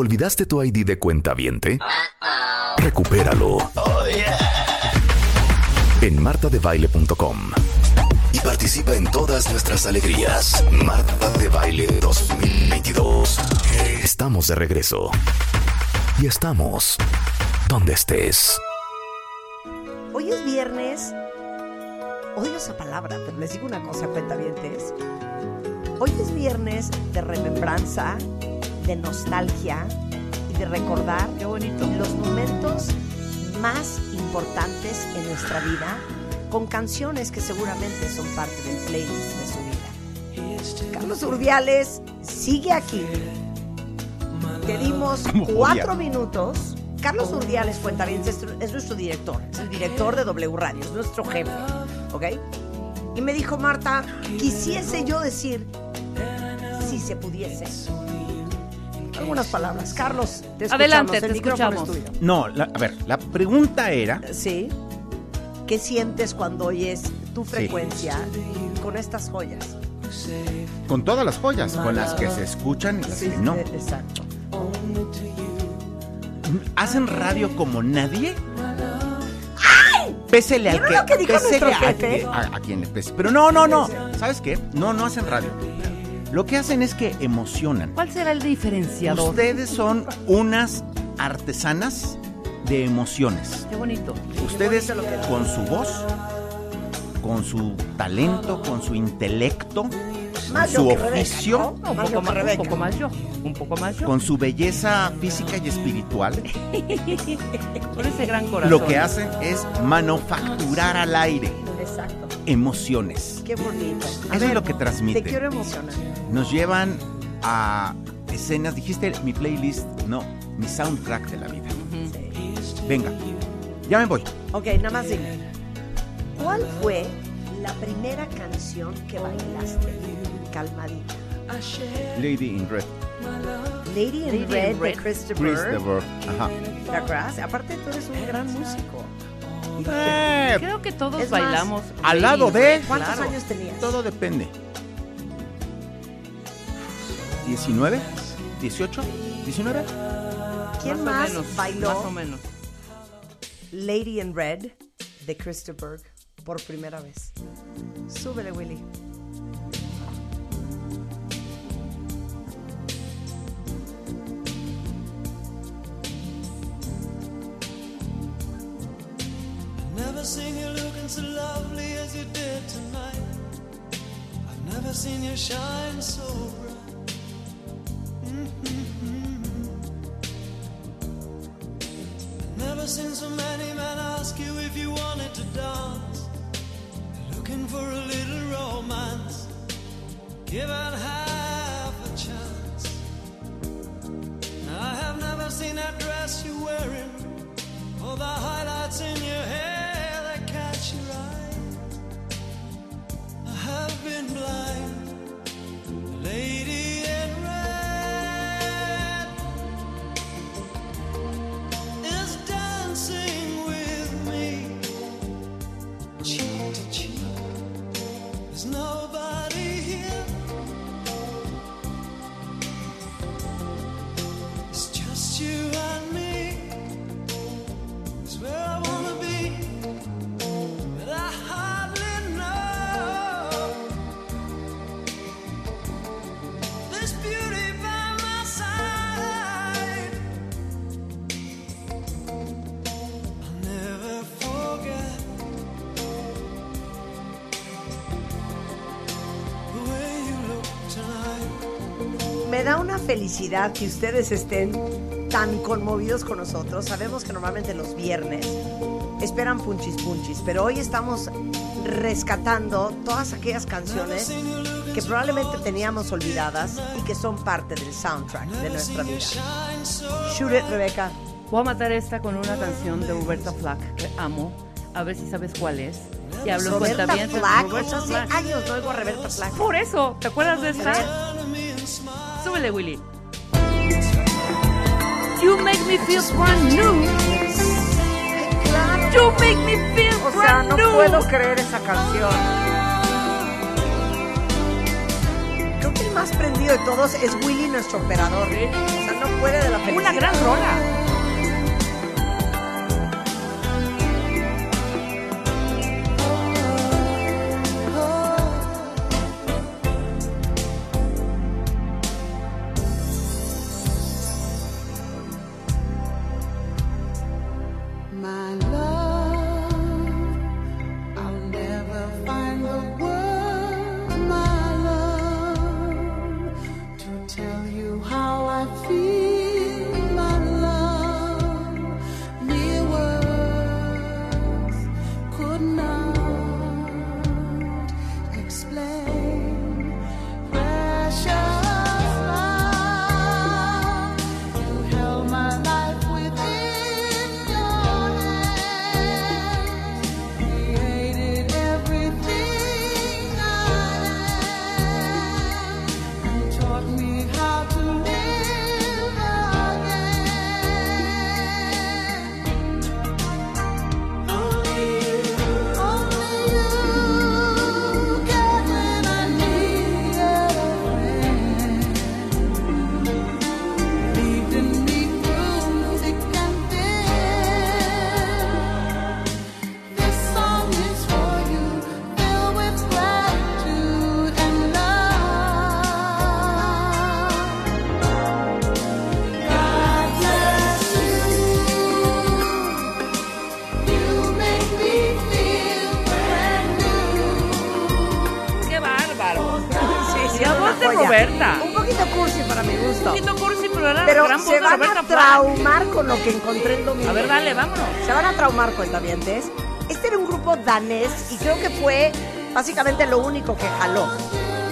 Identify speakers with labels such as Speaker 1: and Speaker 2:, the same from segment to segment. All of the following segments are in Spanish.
Speaker 1: ¿Olvidaste tu ID de cuenta viente? Recupéralo. En martadebaile.com. Y participa en todas nuestras alegrías. Marta de Baile 2022. Estamos de regreso. Y estamos donde estés.
Speaker 2: Hoy es viernes. Odio esa palabra, pero les digo una cosa, cuentavientes. Hoy es viernes de remembranza, de nostalgia y de recordar
Speaker 3: Qué bonito.
Speaker 2: los momentos más importantes en nuestra vida con canciones que seguramente son parte del playlist de su vida. Carlos Urdiales sigue aquí. Te dimos cuatro minutos. Carlos Urdiales Fuentavientes es, es nuestro director, es el director de W Radio, es nuestro jefe, ¿ok? Y me dijo Marta, quisiese yo decir, si se pudiese. Algunas palabras. Carlos, te escuchamos.
Speaker 3: Adelante,
Speaker 2: el
Speaker 3: te escuchamos.
Speaker 2: es tuyo.
Speaker 4: No, la- a ver, la pregunta era.
Speaker 2: Sí. ¿Qué sientes cuando oyes tu frecuencia con estas joyas?
Speaker 4: Con todas las joyas, con las que se escuchan y las que no.
Speaker 2: eh, Exacto.
Speaker 4: ¿Hacen radio como nadie? Pésele al
Speaker 2: ¿Vieron
Speaker 4: que,
Speaker 2: lo que dijo
Speaker 4: pésele a,
Speaker 2: jefe?
Speaker 4: a- a quien le pese. Pero no, no, no. ¿Sabes qué? No, no hacen radio. Lo que hacen es que emocionan.
Speaker 3: ¿Cuál será el diferenciador?
Speaker 4: Ustedes son unas artesanas de emociones.
Speaker 3: Qué bonito.
Speaker 4: Ustedes con su voz, con su talento, con su intelecto,
Speaker 2: Más
Speaker 4: su
Speaker 2: Rebeca,
Speaker 4: oficio,
Speaker 2: ¿no?
Speaker 3: Un
Speaker 2: Más
Speaker 3: poco, más, un poco más yo. Un poco más yo.
Speaker 4: con su belleza física y espiritual,
Speaker 3: Con ese gran corazón.
Speaker 4: lo que hacen es manufacturar al aire
Speaker 2: Exacto.
Speaker 4: Emociones.
Speaker 2: Qué bonito. A
Speaker 4: Eso es lo que
Speaker 2: Te
Speaker 4: transmite.
Speaker 2: quiero emocionar.
Speaker 4: Nos llevan a escenas, dijiste mi playlist, no, mi soundtrack de la vida. Venga, ya me voy.
Speaker 2: Ok, nada más dime. ¿Cuál fue la primera canción que bailaste? Calmadita.
Speaker 4: Lady in Red,
Speaker 2: Lady in
Speaker 3: Lady in
Speaker 2: Red, de
Speaker 3: Red.
Speaker 2: Christopher.
Speaker 4: Christopher. Ajá.
Speaker 2: ¿Te acuerdas? Aparte tú eres un gran músico.
Speaker 4: Eh,
Speaker 3: Creo que todos
Speaker 2: Es más,
Speaker 3: bailamos.
Speaker 4: al lado de-
Speaker 2: ¿Cuántos
Speaker 3: Claro.
Speaker 2: años tenías?
Speaker 4: todo depende. ¿19? ¿18? ¿19?
Speaker 2: ¿Quién
Speaker 3: más
Speaker 2: más,
Speaker 3: menos,
Speaker 2: bailó
Speaker 3: Más o menos.
Speaker 2: Lady in Red de Christopher por primera vez? Súbele, Willy.
Speaker 5: So lovely as you did tonight. I've never seen you shine so bright. Mhm. Never seen so many men ask you if you wanted to dance. Looking for a little romance. Given half
Speaker 2: felicidad que ustedes estén tan conmovidos con nosotros. Sabemos que normalmente los viernes esperan punchis punchis, pero hoy estamos rescatando todas aquellas canciones que probablemente teníamos olvidadas y que son parte del soundtrack de nuestra vida. Shoot it, Rebeca.
Speaker 3: Voy a matar esta con una canción de Roberta Flack que amo. A ver si sabes cuál es. Si hablo en
Speaker 2: Roberta
Speaker 3: cuentavientes,
Speaker 2: Flack.
Speaker 3: Roberta
Speaker 2: Hace
Speaker 3: Flack.
Speaker 2: años no oigo a Roberta Flack.
Speaker 3: Por eso, ¿te acuerdas de esta? Súbele, Willy make me feel brand new. You make me feel
Speaker 2: o sea, no puedo creer esa canción. Creo que el más prendido de todos es Willy, nuestro operador. O sea, no puede de la felicidad.
Speaker 3: Una gran rola.
Speaker 5: I love.
Speaker 2: traumar con lo que encontré el domingo.
Speaker 3: A ver, dale, vámonos.
Speaker 2: Se van a traumar, con cuentavientes. Este era un grupo danés y creo que fue básicamente lo único que jaló.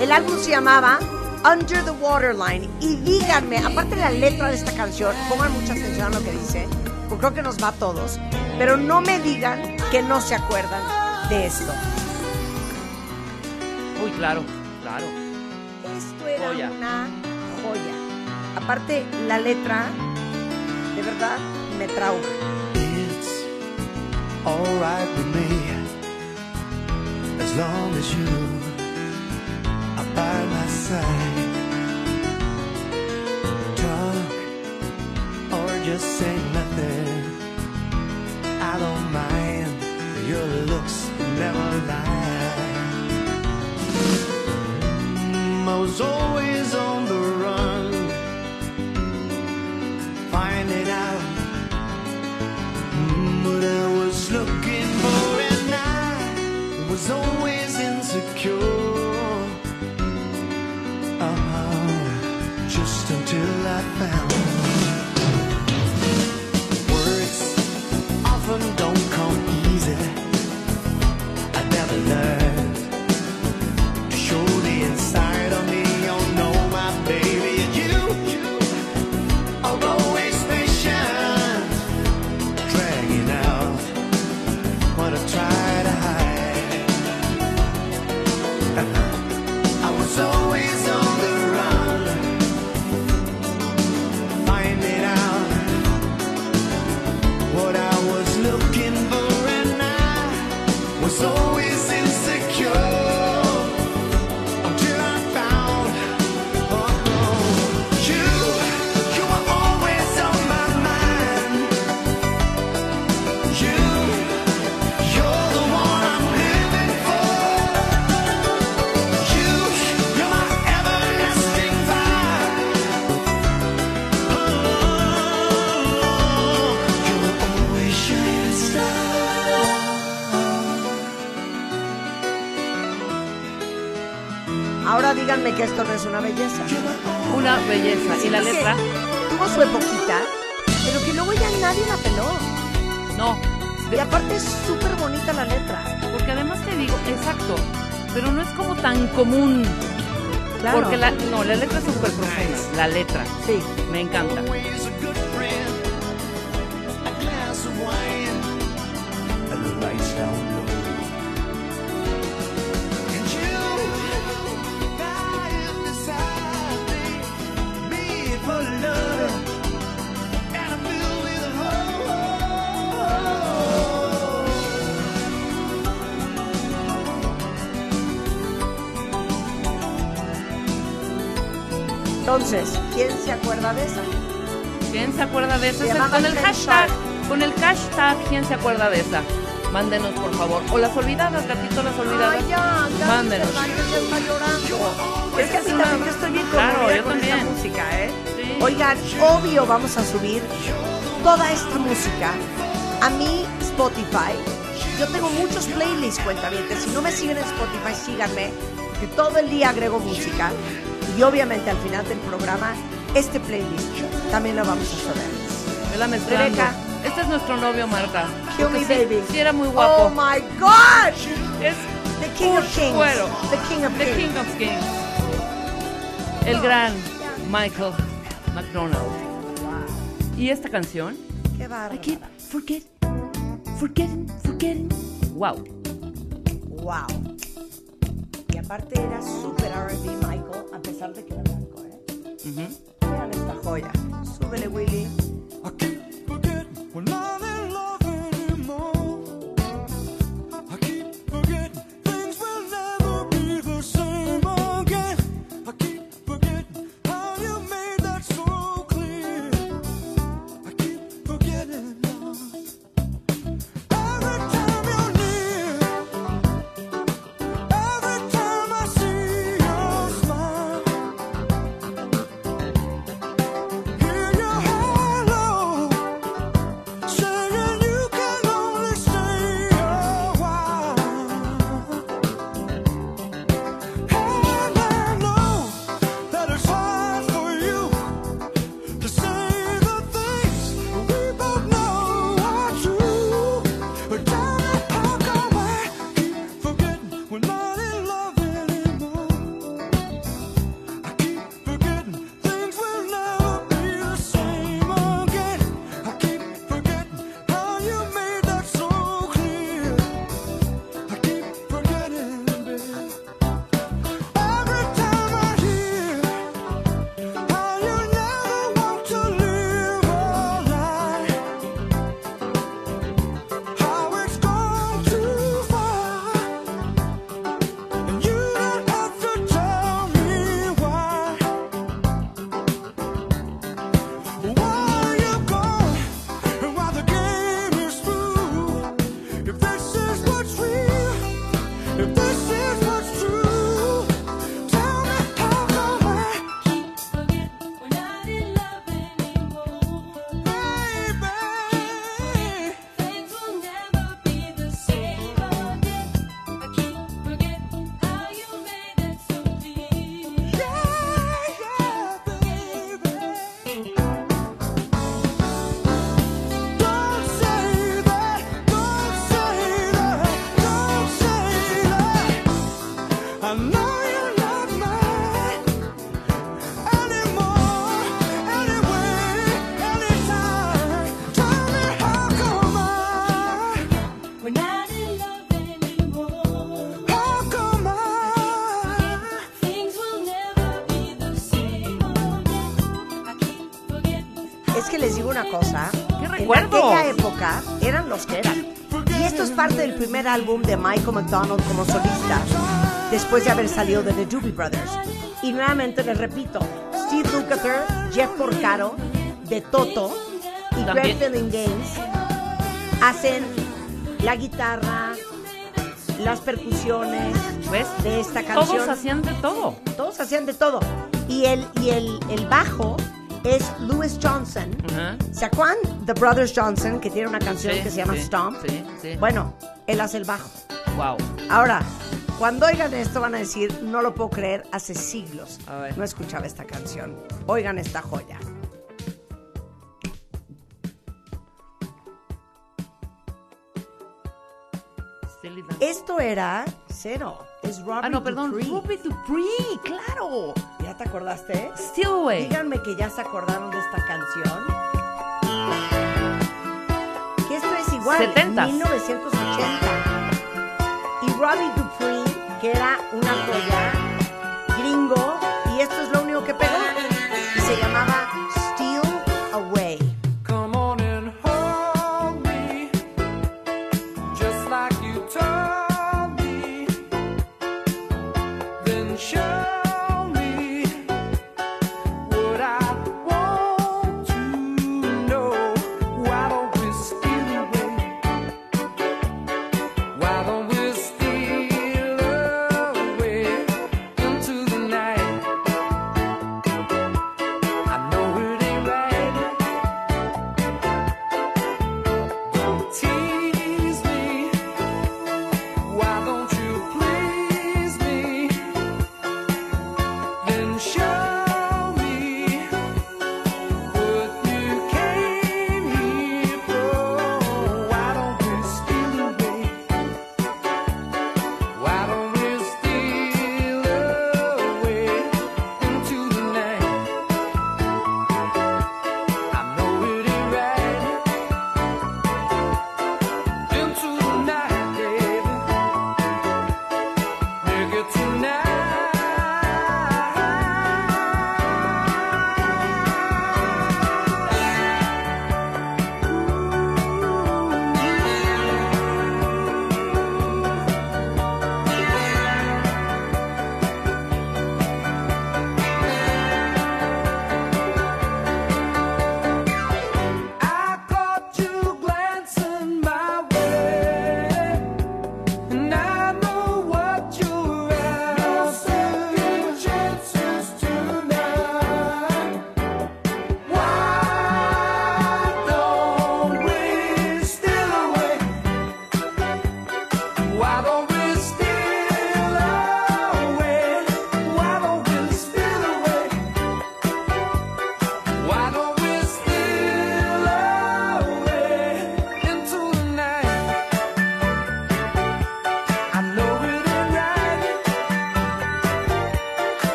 Speaker 2: El álbum se llamaba Under the Waterline. Y díganme, aparte de la letra de esta canción, pongan mucha atención a lo que dice, porque creo que nos va a todos. Pero no me digan que no se acuerdan de esto.
Speaker 3: Muy claro, claro.
Speaker 2: Esto era una joya. Aparte, la letra verdad me trauma.
Speaker 6: It's all right with me, as long as you are by my side. Talk or just say nothing. I don't mind your looks never lie. Mm, I was always on. until I found
Speaker 3: común. Porque la, no, la letra es súper profunda. La letra.
Speaker 2: Sí.
Speaker 3: Me encanta.
Speaker 2: ¿Quién se acuerda de esa?
Speaker 3: Mándenos, por favor. O las olvidadas, gatito, las olvidadas.
Speaker 5: Ay, ya, ya,
Speaker 3: Mándenos.
Speaker 5: está llorando. Es que a mí
Speaker 3: es una-
Speaker 5: también yo estoy bien
Speaker 3: Claro, yo
Speaker 5: con esta
Speaker 3: también.
Speaker 5: música, ¿eh?
Speaker 3: Sí.
Speaker 5: Oigan, obvio vamos a subir toda esta música a mi Spotify. Yo tengo muchos playlists, cuentavientes. Si no me siguen en Spotify, síganme, que todo el día agrego música. Y obviamente al final del programa, este playlist también lo vamos a subir.
Speaker 3: Vela mezclando. Nuestro novio, Marta.
Speaker 5: Kill me,
Speaker 3: sí,
Speaker 5: baby.
Speaker 3: Sí, era muy guapo.
Speaker 5: Oh my God!
Speaker 3: Es
Speaker 5: The King of Kings.
Speaker 3: cuero.
Speaker 5: The King of
Speaker 3: The
Speaker 5: Kings.
Speaker 3: King of Kings. El gran Michael McDonald. Y esta canción,
Speaker 5: Qué
Speaker 3: I
Speaker 5: bárbaro.
Speaker 3: keep forget, forgetting, forgetting. Wow.
Speaker 5: Wow. Y aparte era súper R&B Michael, a pesar de que era blanco, ¿eh?
Speaker 3: Ujú.
Speaker 5: Vean esta joya. Súbele, Willy. Una cosa.
Speaker 3: ¡Qué
Speaker 5: En
Speaker 3: recuerdos!
Speaker 5: aquella época eran los que eran. Y esto es parte del primer álbum de Michael McDonald como solista, después de haber salido de The Doobie Brothers. Y nuevamente les repito, Steve Lukather, Jeff Porcaro, de Toto y. Greg Filling Games hacen la guitarra, las percusiones
Speaker 3: ¿Ves?
Speaker 5: de esta canción.
Speaker 3: Todos hacían de todo.
Speaker 5: Todos hacían de todo. Y el, y el, el bajo es Louis Johnson.
Speaker 3: Ajá.
Speaker 5: ¿Se acuerdan? The Brothers Johnson, que tiene una canción
Speaker 3: Sí,
Speaker 5: que se llama
Speaker 3: sí,
Speaker 5: Stomp.
Speaker 3: sí, sí.
Speaker 5: Bueno, él hace el bajo.
Speaker 3: Wow.
Speaker 5: Ahora, cuando oigan esto van a decir, no lo puedo creer, hace siglos no escuchaba esta canción. Oigan esta joya. Esto era cero. Es Robert
Speaker 3: Ah, no, perdón.
Speaker 5: Dupree.
Speaker 3: Ruby Dupree, claro.
Speaker 5: ¿Ya te acordaste?
Speaker 3: Still Away.
Speaker 5: Díganme que ya se acordaron de esta canción. Que esto es igual,
Speaker 3: Setentas.
Speaker 5: 1980. Y Robbie Dupree, que era una joya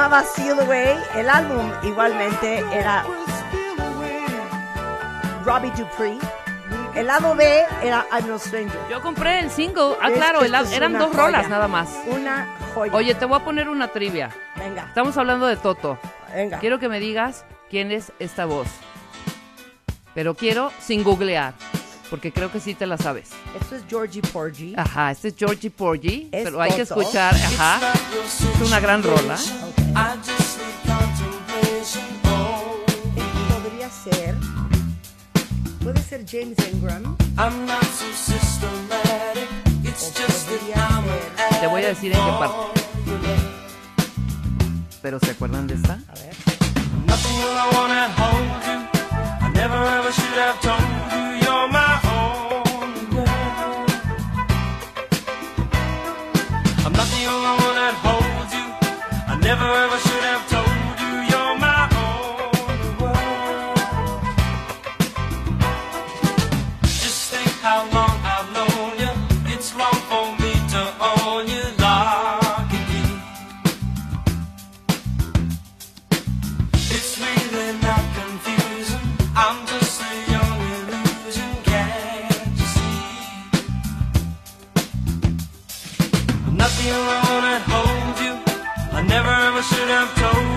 Speaker 5: llamaba
Speaker 2: Seal Away. El álbum igualmente era Robbie Dupree. El lado B era I'm No Stranger.
Speaker 3: Yo compré el single. Ah, claro,
Speaker 2: que
Speaker 3: el- eran dos rolas
Speaker 2: joya.
Speaker 3: nada más.
Speaker 2: Una joya.
Speaker 3: Oye, te voy a poner una trivia.
Speaker 2: venga,
Speaker 3: Estamos hablando de Toto.
Speaker 2: venga.
Speaker 3: Quiero que me digas quién es esta voz. Pero quiero sin googlear, porque creo que sí te la sabes.
Speaker 2: Esto es Georgie Porgy.
Speaker 3: Ajá, este es Georgie Porgy,
Speaker 2: Es
Speaker 3: pero hay que
Speaker 2: Toto.
Speaker 3: escuchar, ajá. Es una gran rola.
Speaker 2: James Ingram.
Speaker 7: I'm not so systematic. It's just that I'm.
Speaker 3: Te voy a decir en qué parte. Pero ¿se acuerdan de esta?
Speaker 2: A ver.
Speaker 7: nothing I wanna hold you. I never ever should have told you should have told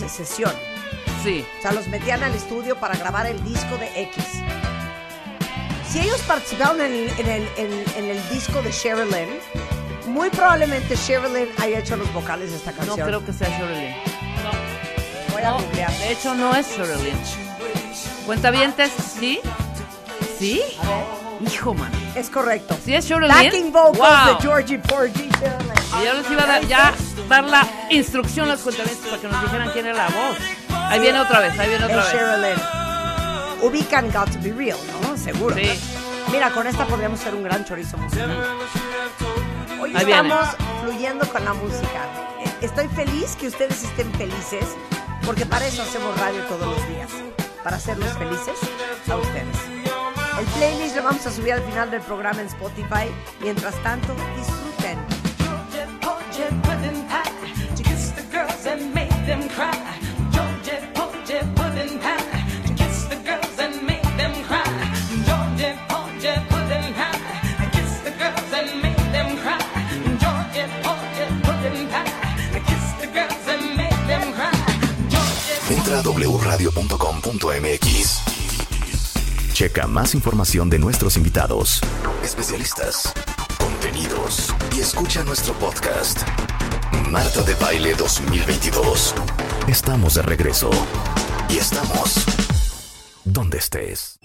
Speaker 2: de sesión.
Speaker 3: sí.
Speaker 2: O sea, los metían al estudio para grabar el disco de X. Si ellos participaron en el, en el- en- en el disco de Sherilyn, muy probablemente Sherilyn haya hecho los vocales de esta
Speaker 3: No
Speaker 2: canción.
Speaker 3: creo que sea Sherilyn.
Speaker 2: Voy a
Speaker 3: No,
Speaker 2: googlear.
Speaker 3: de hecho no es Sherilyn. Cuentavientes, ¿sí? ¿Sí? Hijo, man.
Speaker 2: Es correcto.
Speaker 3: ¿Sí es Sherilyn?
Speaker 2: Backing vocals
Speaker 3: Wow.
Speaker 2: de Georgie Porgy. Sherilyn.
Speaker 3: Y yo les iba a dar, ya dar la instrucción a los cuentavientes para que nos dijeran quién era la voz. Ahí viene otra vez, ahí viene otra vez.
Speaker 2: Sherilyn. Ubican Got to Be Real, ¿no? Seguro.
Speaker 3: Sí.
Speaker 2: Mira, con esta podríamos hacer un gran chorizo musical. Hoy
Speaker 3: Ahí viene.
Speaker 2: estamos fluyendo con la música. Estoy feliz que ustedes estén felices, porque para eso hacemos radio todos los días. Para hacerlos felices a ustedes. El playlist lo vamos a subir al final del programa en Spotify. Mientras tanto, disfruten.
Speaker 8: Them cry. Georgia, Georgia, pudding pie. To kiss the girls and make them cry. Georgia, Georgia, pudding pie. Kiss the girls and make them cry. Georgia, Georgia, pudding pie. Kiss the girls and make them cry. Georgia,
Speaker 1: Entra a wradio.com.mx. Checa más información de nuestros invitados, especialistas, contenidos y escucha nuestro podcast. Marta de Baile 2022. Estamos de regreso y estamos donde estés.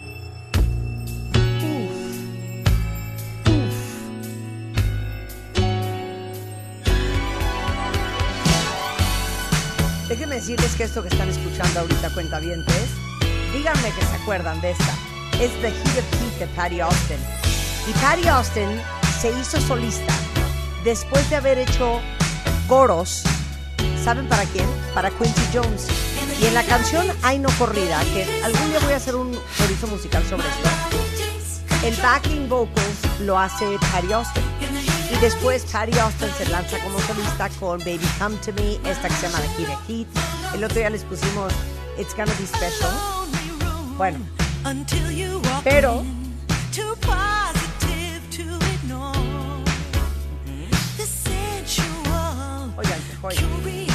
Speaker 2: Déjenme decirles que esto que están escuchando ahorita, cuentavientes, díganme que se acuerdan de esta. Es The Heat of Heat de Patty Austin. Y Patty Austin se hizo solista después de haber hecho coros. ¿Saben para quién? Para Quincy Jones. Y en la canción Ay No Corrida, que algún día voy a hacer un chorizo musical sobre esto, el backing vocals lo hace Patty Austin. Y después Patty Austin se lanza como solista con Baby Come to Me, esta que se llama The Heat of Heat. El otro día les pusimos It's Gonna Be Special. Bueno, pero
Speaker 9: sensual
Speaker 2: Oigan,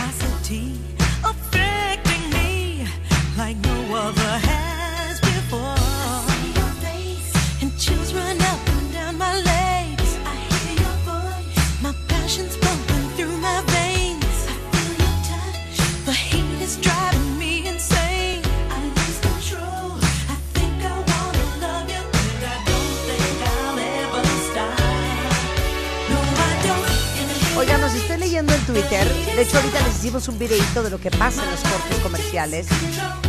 Speaker 5: Twitter, de hecho ahorita les hicimos un videito de lo que pasa en los cortes comerciales,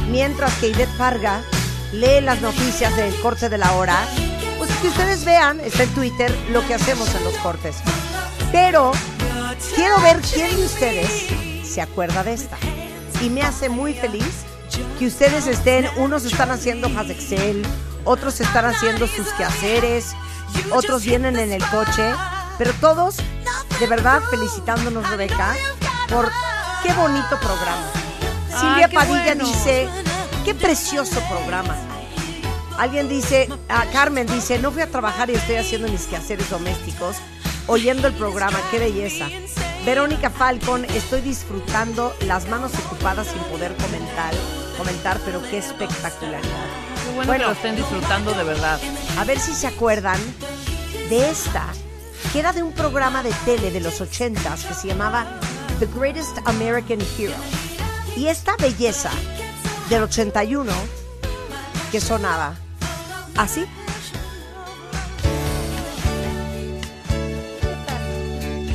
Speaker 5: mientras que Ivette Farga lee las noticias del corte de la hora, pues que ustedes vean, está en Twitter, lo que hacemos en los cortes. Pero quiero ver quién de ustedes se acuerda de esta. Y me hace muy feliz que ustedes estén, unos están haciendo hojas de Excel, otros están haciendo sus quehaceres, otros vienen en el coche, pero todos, de verdad, felicitándonos, Rebeca, por qué bonito programa. Silvia Padilla
Speaker 9: bueno.
Speaker 5: dice, qué precioso programa. Alguien dice, ah, Carmen dice, no fui a trabajar y estoy haciendo mis quehaceres domésticos, oyendo el programa, qué belleza. Verónica Falcon, estoy disfrutando las manos ocupadas sin poder comentar, comentar, pero qué espectacularidad.
Speaker 9: Qué bueno,
Speaker 5: Bueno.
Speaker 9: que lo estén disfrutando de verdad.
Speaker 5: A ver si se acuerdan de esta, que era de un programa de tele de los 80s que se llamaba The Greatest American Hero. Y esta belleza del 81 que sonaba así.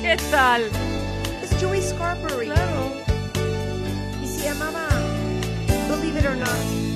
Speaker 9: ¿Qué tal?
Speaker 5: Es Joey Scarberry.
Speaker 9: Claro.
Speaker 5: Y se llamaba Believe It or Not.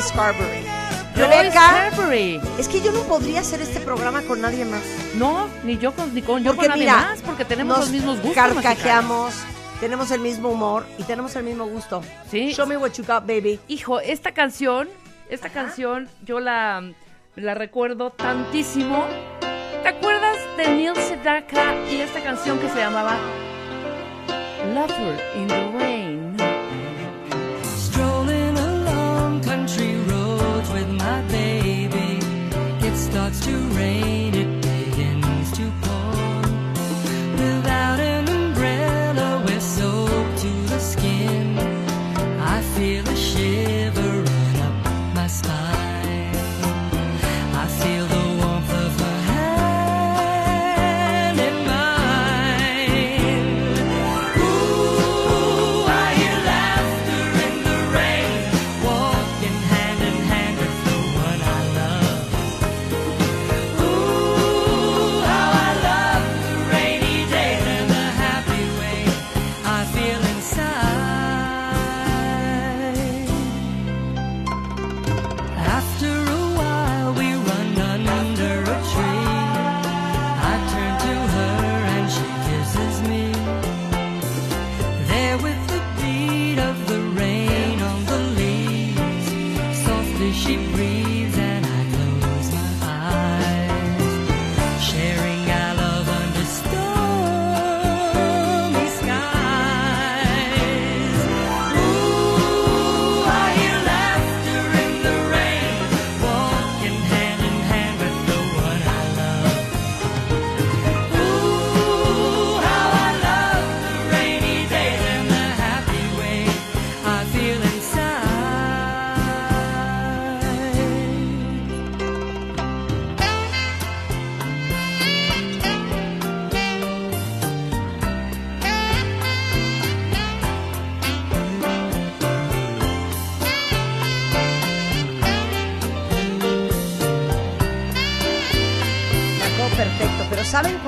Speaker 5: Scarberry. Rebeca, es que yo no podría hacer este programa con nadie más.
Speaker 9: No, ni yo con, ni con, yo
Speaker 5: Porque
Speaker 9: con nadie
Speaker 5: mira,
Speaker 9: más, porque tenemos los mismos gustos.
Speaker 5: carcajeamos, tenemos el mismo humor y tenemos el mismo gusto.
Speaker 9: Sí.
Speaker 5: Show me what you got, baby.
Speaker 9: Hijo, esta canción, esta canción yo la, la recuerdo tantísimo. ¿Te acuerdas de Neil Sedaka y esta canción que se llamaba Lover in the Rain?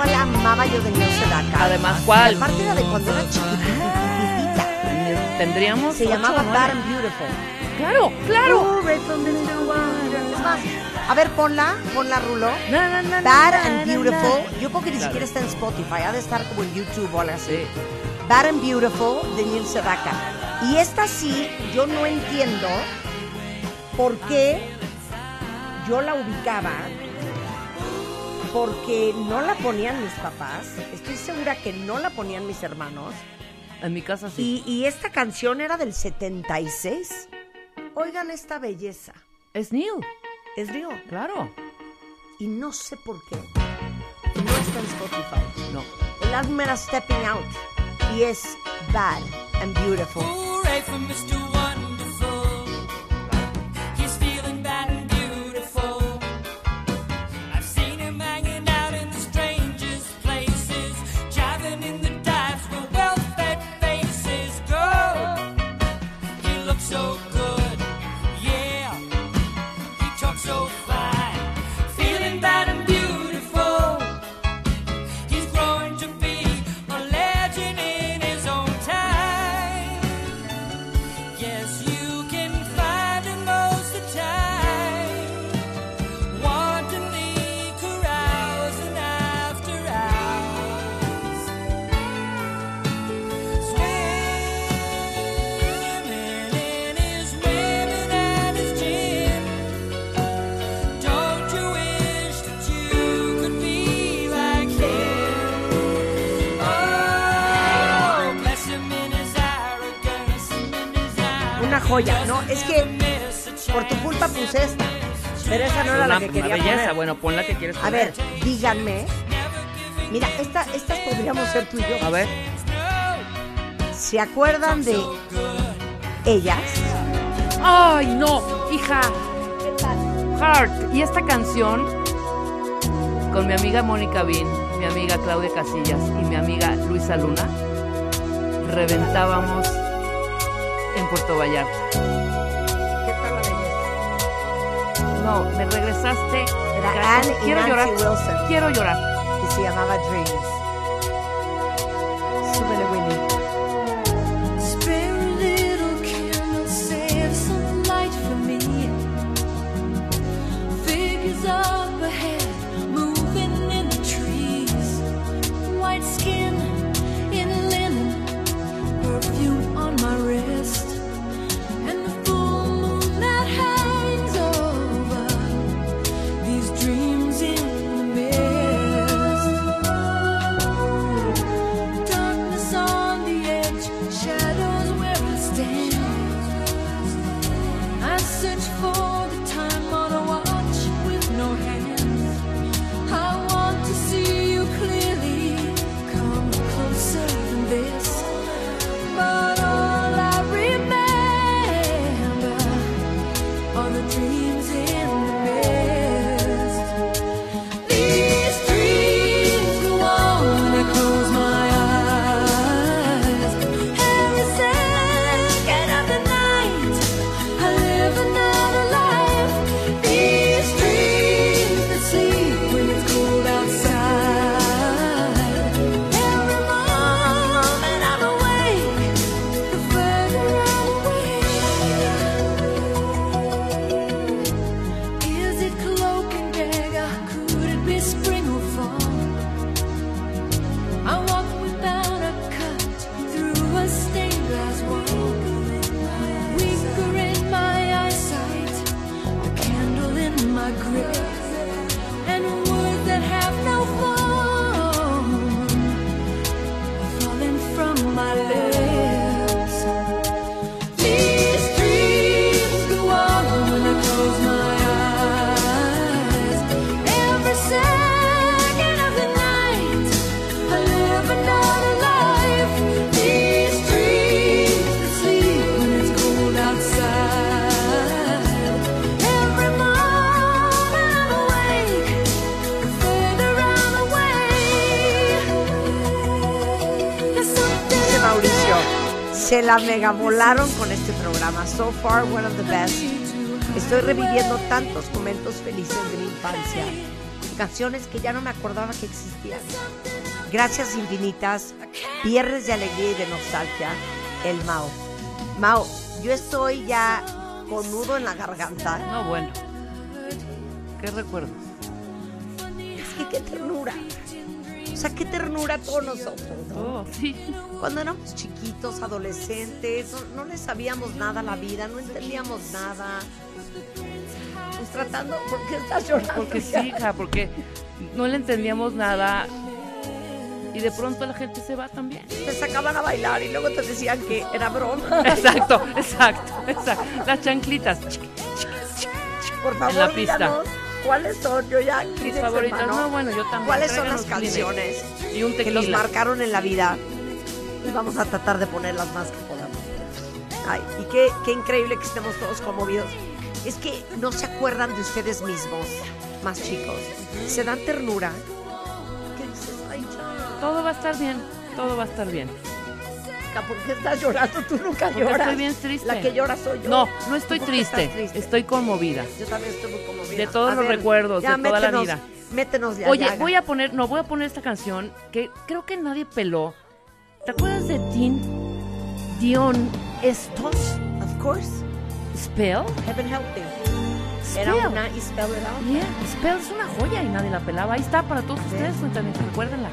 Speaker 2: Cuál amaba yo de Sedaka?
Speaker 3: Además, ¿cuál?
Speaker 2: Aparte era de cuando era chiquitita.
Speaker 3: Tendríamos
Speaker 2: Se
Speaker 3: ocho,
Speaker 2: llamaba
Speaker 3: nueve.
Speaker 2: Bad and Beautiful.
Speaker 3: Claro, claro.
Speaker 2: Wonder. Es más, a ver, ponla, ponla, Rulo.
Speaker 3: Na, na,
Speaker 2: Bad and Beautiful. Yo creo que ni
Speaker 3: Claro.
Speaker 2: siquiera está en Spotify. Ha de estar como en YouTube o algo así.
Speaker 3: Sí.
Speaker 2: Bad and Beautiful de Neil Sedaka. Y esta sí, yo no entiendo por qué yo la ubicaba. Porque no la ponían mis papás. Estoy segura que no la ponían mis hermanos.
Speaker 3: En mi casa sí.
Speaker 2: Y, y esta canción era del 76. Oigan esta belleza.
Speaker 3: Es Neil,
Speaker 2: Es Río.
Speaker 3: claro.
Speaker 2: Y no sé por qué. No está en Spotify.
Speaker 3: No.
Speaker 2: El álbum era Stepping Out. Y es Bad and Beautiful.
Speaker 7: Hooray for Mr.
Speaker 2: una,
Speaker 3: belleza.
Speaker 2: poner.
Speaker 3: Bueno, pon la que quieres
Speaker 2: A
Speaker 3: poner.
Speaker 2: ver, díganme. Mira, esta, estas podríamos ser tú y yo.
Speaker 3: A ver.
Speaker 2: ¿Se acuerdan de ellas?
Speaker 3: ¡Ay, no! Hija. Heart. Y esta canción, con mi amiga Mónica Bin, mi amiga Claudia Casillas y mi amiga Luisa Luna, reventábamos en Puerto Vallarta. Me regresaste.
Speaker 2: Era
Speaker 3: gacho.
Speaker 2: Anne y
Speaker 3: Quiero
Speaker 2: Nancy
Speaker 3: llorar.
Speaker 2: Wilson.
Speaker 3: Quiero llorar.
Speaker 2: Y se llamaba Dreams. Se la mega volaron con este programa. So far, one of the best. Estoy reviviendo tantos momentos felices de mi infancia. Canciones que ya no me acordaba que existían. Gracias infinitas. Viernes de alegría y de nostalgia. El Mao. Mao, yo estoy ya con nudo en la garganta.
Speaker 3: No, bueno. ¿Qué recuerdo?
Speaker 2: Es que qué ternura. O sea, qué ternura todos nosotros, ¿no?
Speaker 3: Oh, sí.
Speaker 2: Cuando éramos chiquitos, adolescentes, no, no le sabíamos nada a la vida, no entendíamos nada. Pues tratando, ¿por qué estás llorando?
Speaker 3: Porque sí, hija, porque no le entendíamos nada. Y de pronto la gente se va también.
Speaker 2: Te sacaban a bailar y luego te decían que era broma.
Speaker 3: Exacto, exacto, exacto. Las chanclitas.
Speaker 2: Por
Speaker 3: En
Speaker 2: favor,
Speaker 3: la pista.
Speaker 2: díganos cuáles son. Yo ya
Speaker 3: Mis favoritas. No, bueno, yo también.
Speaker 2: ¿Cuáles son las canciones
Speaker 3: Y un
Speaker 2: que nos marcaron en la vida? Y vamos a tratar de ponerlas más que podamos. Ay, y qué, qué increíble que estemos todos conmovidos. Es que no se acuerdan de ustedes mismos, más chicos. Se dan ternura. ¿Qué dices? Ay.
Speaker 3: Todo va a estar bien. Todo va a estar bien.
Speaker 2: ¿Por qué estás llorando? Tú nunca
Speaker 3: Porque
Speaker 2: lloras.
Speaker 3: estoy bien triste.
Speaker 2: La que llora soy yo.
Speaker 3: No, no estoy
Speaker 2: ¿Por qué estás
Speaker 3: triste. Estoy conmovida.
Speaker 2: Yo también estoy muy conmovida.
Speaker 3: De todos
Speaker 2: A
Speaker 3: los recuerdos,
Speaker 2: ya,
Speaker 3: de toda la vida.
Speaker 2: Métenos ya.
Speaker 3: Oye, voy a poner, no, voy a poner esta canción que creo que nadie peló. ¿Te acuerdas de Tin Dion Estos?
Speaker 2: Of course.
Speaker 3: Spell?
Speaker 2: Heaven help me. Era
Speaker 3: Spell.
Speaker 2: una y spell it out.
Speaker 3: Yeah, Spell es una joya y nadie la pelaba. Ahí está para todos ustedes, también recuérdenla.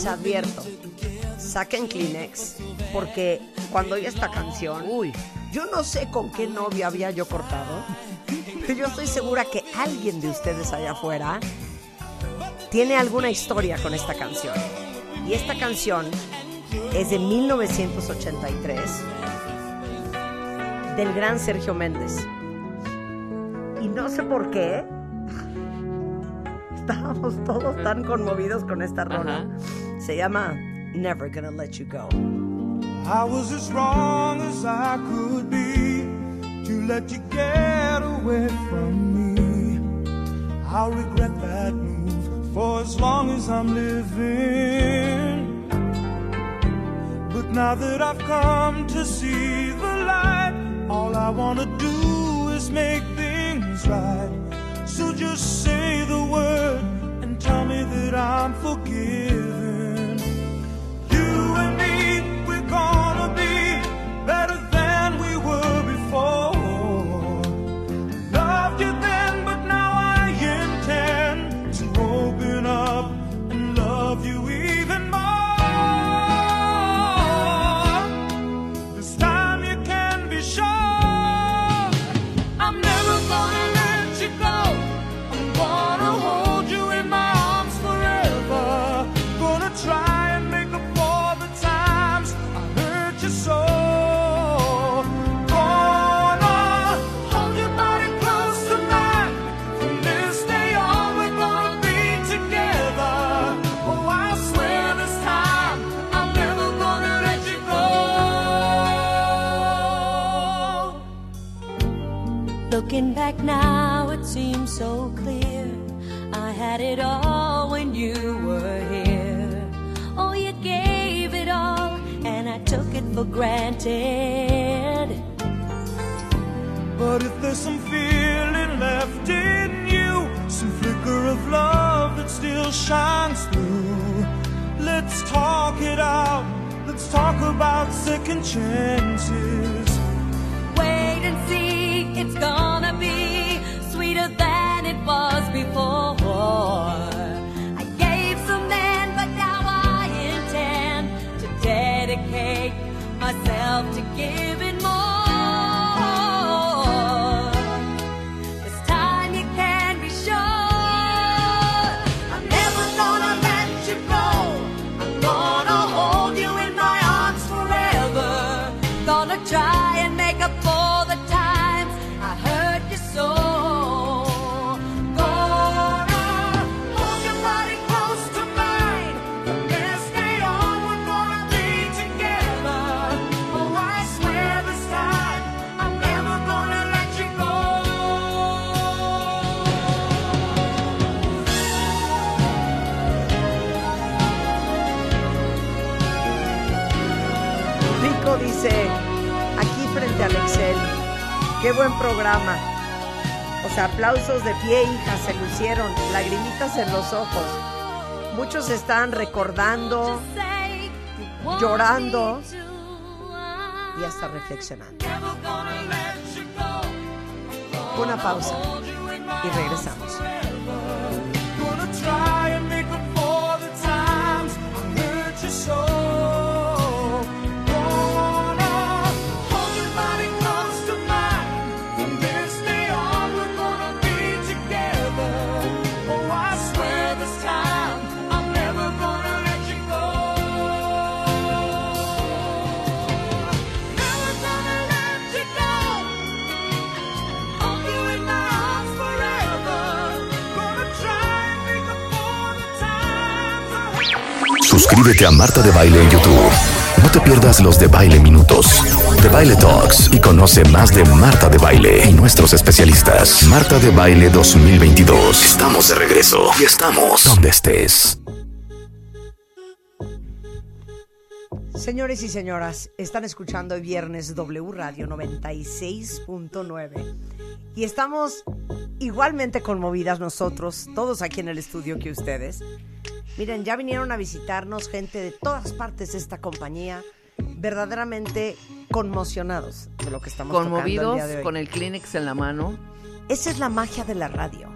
Speaker 2: Les advierto. Saquen Kleenex. Porque cuando oí esta canción,
Speaker 3: Uy,
Speaker 2: yo no sé con qué novio había yo cortado. Pero yo estoy segura que alguien de ustedes allá afuera tiene alguna historia con esta canción. Y esta canción es de 1983 del gran Sergio Méndez. Y no sé por qué estábamos todos tan conmovidos con esta rola. Se llama Never Gonna Let You Go.
Speaker 6: I was as wrong as I could be to let you get away from me. I'll regret that move for as long as I'm living. But now that I've come to see the light, all I wanna do is make things right. So just say the word and tell me that I'm forgiven.
Speaker 9: Back now, it seems so clear. I had it all when you were here. Oh, you gave it all, and I took it for granted.
Speaker 6: But if there's some feeling left in you, some flicker of love that still shines through, let's talk it out. Let's talk about second chances.
Speaker 9: Wait and see, it's gonna before. I gave but now I intend to dedicate myself to giving
Speaker 2: programa. O sea, aplausos de pie, hija, se lucieron, lagrimitas en los ojos. Muchos están recordando llorando y hasta reflexionando. Una pausa y regresamos.
Speaker 1: Suscríbete a Marta de Baile en YouTube. No te pierdas los de Baile Minutos, de Baile Talks y conoce más de Marta de Baile y nuestros especialistas. Marta de Baile 2022. Estamos de regreso y estamos donde estés.
Speaker 2: Señores y señoras, están escuchando hoy viernes W Radio 96.9 y estamos igualmente conmovidas nosotros, todos aquí en el estudio que ustedes. Miren, ya vinieron a visitarnos gente de todas partes de esta compañía, verdaderamente conmocionados de lo que estamos tocando el
Speaker 5: Conmovidos
Speaker 2: día de hoy.
Speaker 5: con el Kleenex en la mano.
Speaker 2: Esa es la magia de la radio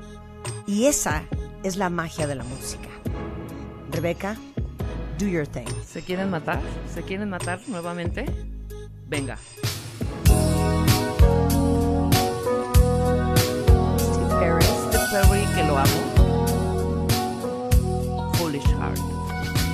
Speaker 2: y esa es la magia de la música. Rebeca, do your thing.
Speaker 5: ¿Se quieren matar? ¿Se quieren matar nuevamente? Venga.
Speaker 2: Steve Harris.
Speaker 5: Steve Perry, que lo amo.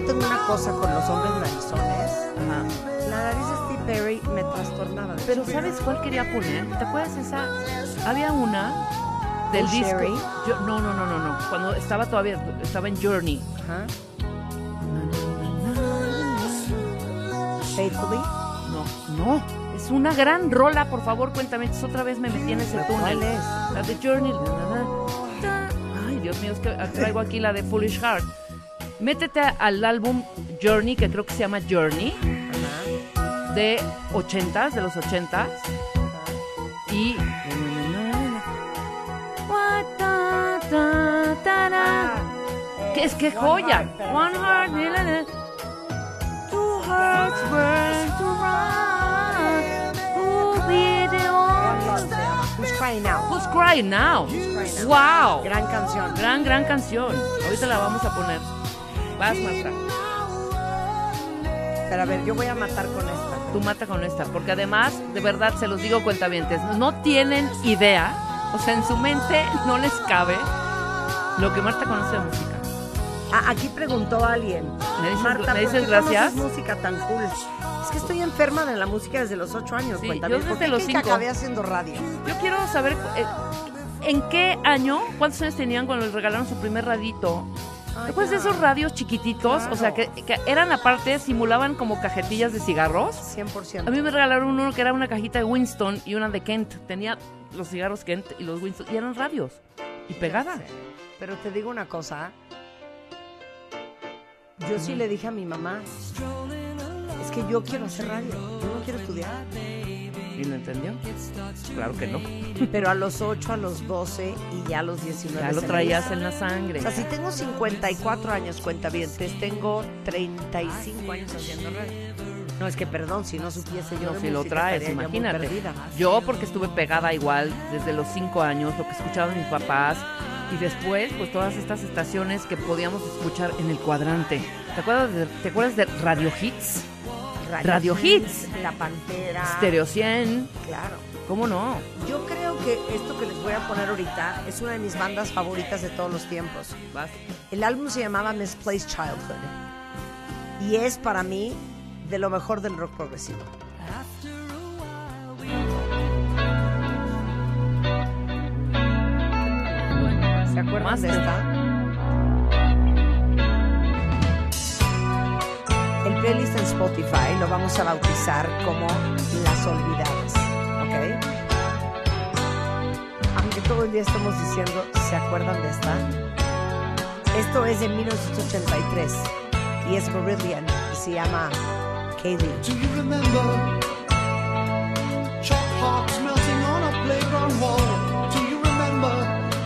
Speaker 2: yo tengo una cosa con los hombres narizones.
Speaker 3: Ajá.
Speaker 2: La nariz de Steve Perry me trastornaba. de
Speaker 3: Pero. ¿sabes cuál quería poner? ¿Te acuerdas esa? Había una del
Speaker 2: ¿Un
Speaker 3: disco.
Speaker 2: Sherry?
Speaker 3: Yo- no, no, no, no, no. Cuando estaba todavía, estaba en Journey.
Speaker 2: Ajá. Faithfully.
Speaker 3: No, no. Es una gran rola, por favor, cuéntame. Otra vez me metí en ese túnel.
Speaker 2: ¿Cuál es?
Speaker 3: La de Journey. Ay, Dios mío, es que traigo aquí la de Foolish Heart. Métete al álbum Journey, que creo que se llama Journey,
Speaker 2: Ajá.
Speaker 3: de 80s, de los 80s. Y. Que es que
Speaker 2: One
Speaker 3: joya. One heart. Two hearts burn to. Who'll be the.
Speaker 2: Who's Crying Out.
Speaker 3: Who's crying now? Wow.
Speaker 2: Gran canción.
Speaker 3: Gran, gran canción. Ahorita la vamos a poner. Vas, Marta.
Speaker 2: Pero a ver, yo voy a matar con esta.
Speaker 3: Tú mata con esta. Porque además, de verdad, se los digo cuentavientes, no tienen idea. O sea, en su mente no les cabe lo que Marta conoce de música.
Speaker 2: Ah, aquí preguntó alguien.
Speaker 3: ¿Me dices-
Speaker 2: Marta,
Speaker 3: me
Speaker 2: ¿por
Speaker 3: dices
Speaker 2: qué
Speaker 3: gracias?
Speaker 2: conoces música tan cool? Es que estoy enferma de la música desde los ocho años.
Speaker 3: Sí,
Speaker 2: cuéntame.
Speaker 3: yo
Speaker 2: ¿Por
Speaker 3: desde
Speaker 2: qué
Speaker 3: los cinco.
Speaker 2: acabé haciendo radio?
Speaker 3: Yo quiero saber eh, en qué año, cuántos años tenían cuando les regalaron su primer radito. Después de esos radios chiquititos, o sea, que, que eran aparte, simulaban como cajetillas de cigarros.
Speaker 2: 100%.
Speaker 3: A mí me regalaron uno que era una cajita de Winston y una de Kent. Tenía los cigarros Kent y los Winston. Y eran radios. Y pegadas.
Speaker 2: Pero te digo una cosa. Yo sí le dije a mi mamá, es que yo quiero hacer radio, yo no quiero estudiar.
Speaker 3: ¿Y lo entendió? Claro que no.
Speaker 2: Pero a los 8, a los 12 y ya a los 19
Speaker 3: Ya lo traías en la sangre.
Speaker 2: O sea, si tengo 54 años, cuentavientes, tengo 35 años haciendo radio. No, es que perdón, si no supiese yo
Speaker 3: No,
Speaker 2: de
Speaker 3: si lo traes, imagínate. Yo porque estuve pegada igual desde los cinco años, lo que escuchaban mis papás. Y después, pues todas estas estaciones que podíamos escuchar en el cuadrante. ¿Te acuerdas de, ¿te acuerdas de Radio Hits? Radio Hits.
Speaker 2: La Pantera.
Speaker 3: Stereo 100.
Speaker 2: Claro.
Speaker 3: ¿Cómo no?
Speaker 2: Yo creo que esto que les voy a poner ahorita es una de mis bandas favoritas de todos los tiempos.
Speaker 3: Vas.
Speaker 2: El álbum se llamaba Misplaced Childhood. Y es para mí de lo mejor del rock progresivo. ¿Se acuerdan
Speaker 3: Master.
Speaker 2: de esta? El playlist en Spotify lo vamos a bautizar como Las Olvidadas. ¿Ok? Aunque todo el día estamos diciendo, ¿se acuerdan de esta? Esto es de 1983 y es Marillion y se llama Kaylee.
Speaker 5: Do you remember chalk hearts melting on a playground wall? Do you remember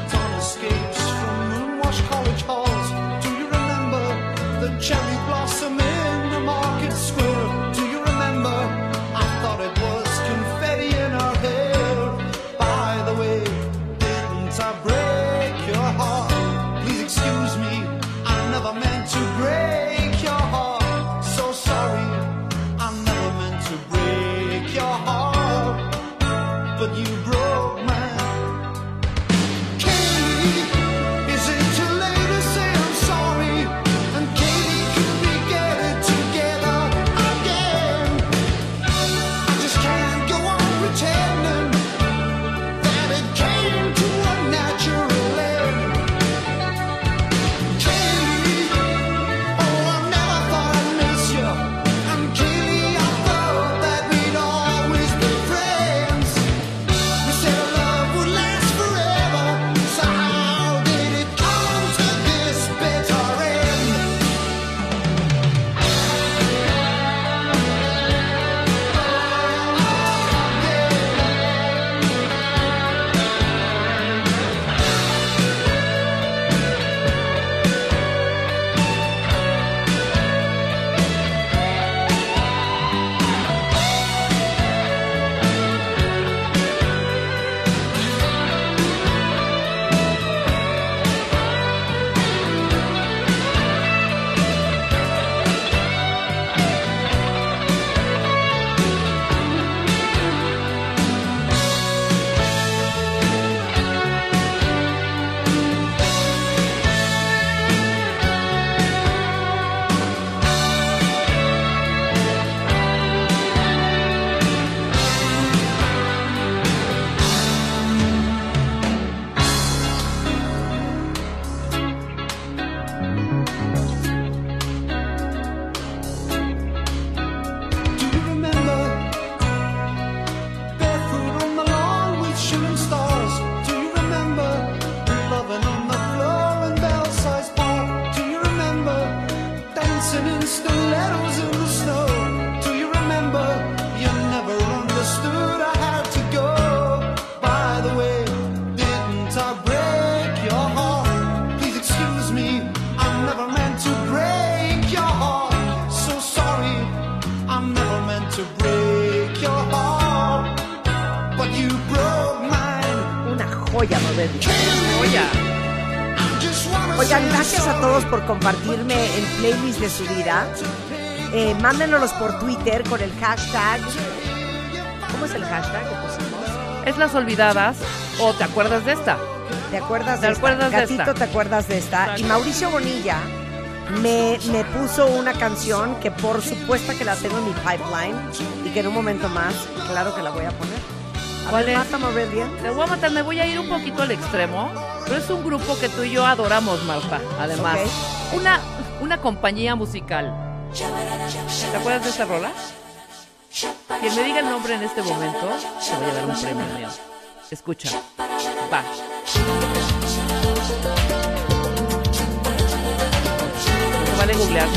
Speaker 5: time escapes from moonwashed college halls? Do you remember the cherry
Speaker 2: de su vida. Eh, mándenos por Twitter con el hashtag. ¿Cómo es el hashtag que pusimos?
Speaker 9: es Las Olvidadas o ¿te acuerdas de esta?
Speaker 2: ¿Te acuerdas
Speaker 9: ¿Te
Speaker 2: de
Speaker 9: acuerdas
Speaker 2: esta?
Speaker 9: de
Speaker 2: Gatito,
Speaker 9: esta?
Speaker 2: ¿te acuerdas de esta?
Speaker 9: Exacto.
Speaker 2: Y Mauricio Bonilla me, me puso una canción que por supuesto que la tengo en mi pipeline y que en un momento más, claro que la voy a poner. A
Speaker 9: ¿Cuál
Speaker 2: ver,
Speaker 9: es?
Speaker 2: Mata.
Speaker 9: Te voy a matar, me voy a ir un poquito al extremo, pero es un grupo que tú y yo adoramos, Marta, además. Una, una compañía musical. ¿Te acuerdas de esta rola? Quien me diga el nombre en este momento, se voy a dar un premio mío. Escucha. Va. Te vale googlear,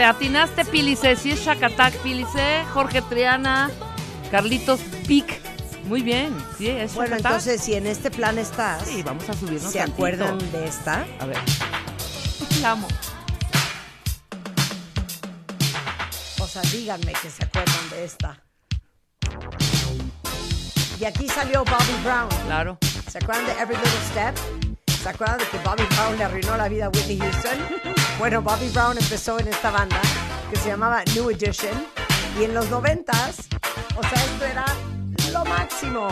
Speaker 9: atinaste, Pilice. Si es Shakatak, Pilice, Jorge Triana, Carlitos Pic. Muy bien. Sí, es
Speaker 2: Bueno,
Speaker 9: Shakatak.
Speaker 2: entonces, si en este plan estás,
Speaker 9: Sí, vamos a subirnos
Speaker 2: ¿se
Speaker 9: tantito.
Speaker 2: acuerdan de esta?
Speaker 9: A ver. La amo.
Speaker 2: O sea, díganme que se acuerdan de esta. Y aquí salió Bobby Brown.
Speaker 9: Claro.
Speaker 2: ¿Se acuerdan de Every Little Step? ¿Se acuerdan de que Bobby Brown le arruinó la vida a Whitney Houston? Bueno, Bobby Brown empezó en esta banda que se llamaba New Edition y en los noventas, o sea, esto era lo máximo.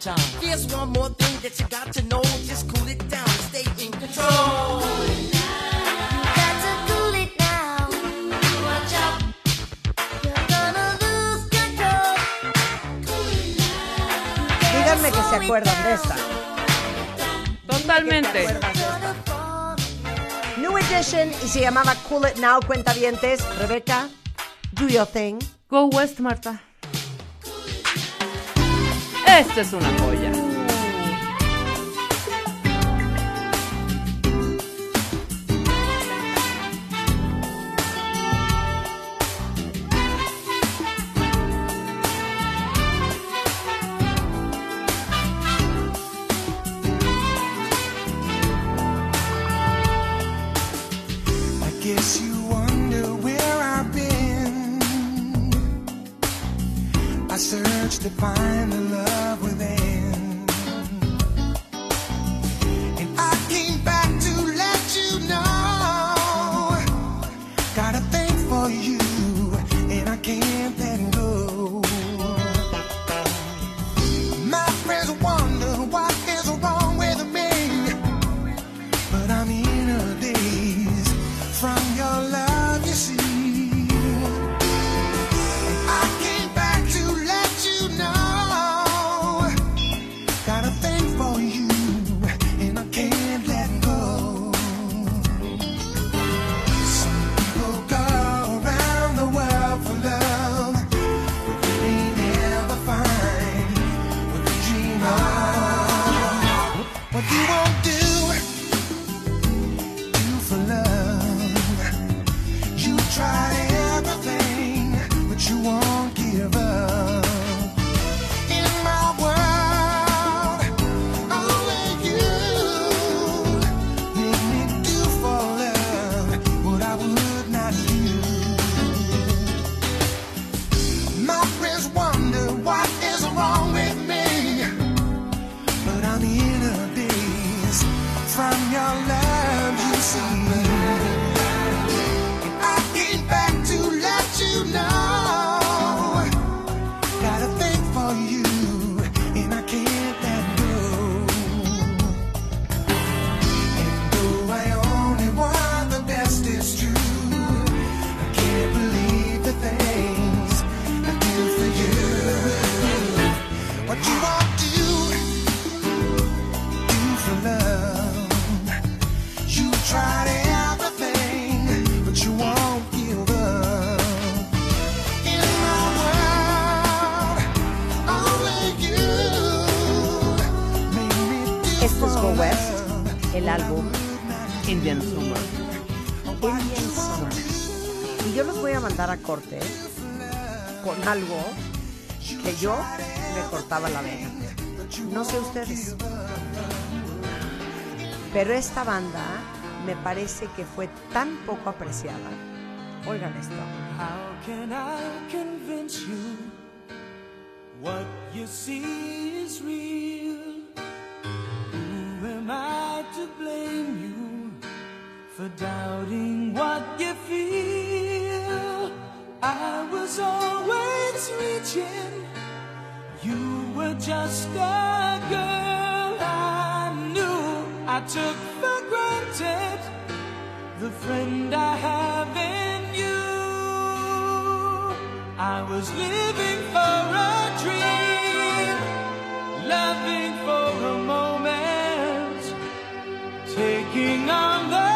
Speaker 10: time. Here's one more thing that you got to know. Just cool it down stay in control.
Speaker 2: Díganme que se acuerdan de esta.
Speaker 11: Totalmente.
Speaker 2: New Edition y se llamaba Cool It Now, cuenta cuentavientes. Rebeca, do your thing.
Speaker 11: Go West, Marta. Esta es una joya.
Speaker 2: que yo me cortaba la vena. No sé ustedes. Pero esta banda me parece que fue tan poco apreciada. Oigan esto.
Speaker 5: How can I convince you what you see is real? Who am I to blame you for doubting what you feel? I was always reaching. You were just a girl I knew. I took for granted the friend I have in you. I was living for a dream, loving for a moment, taking on the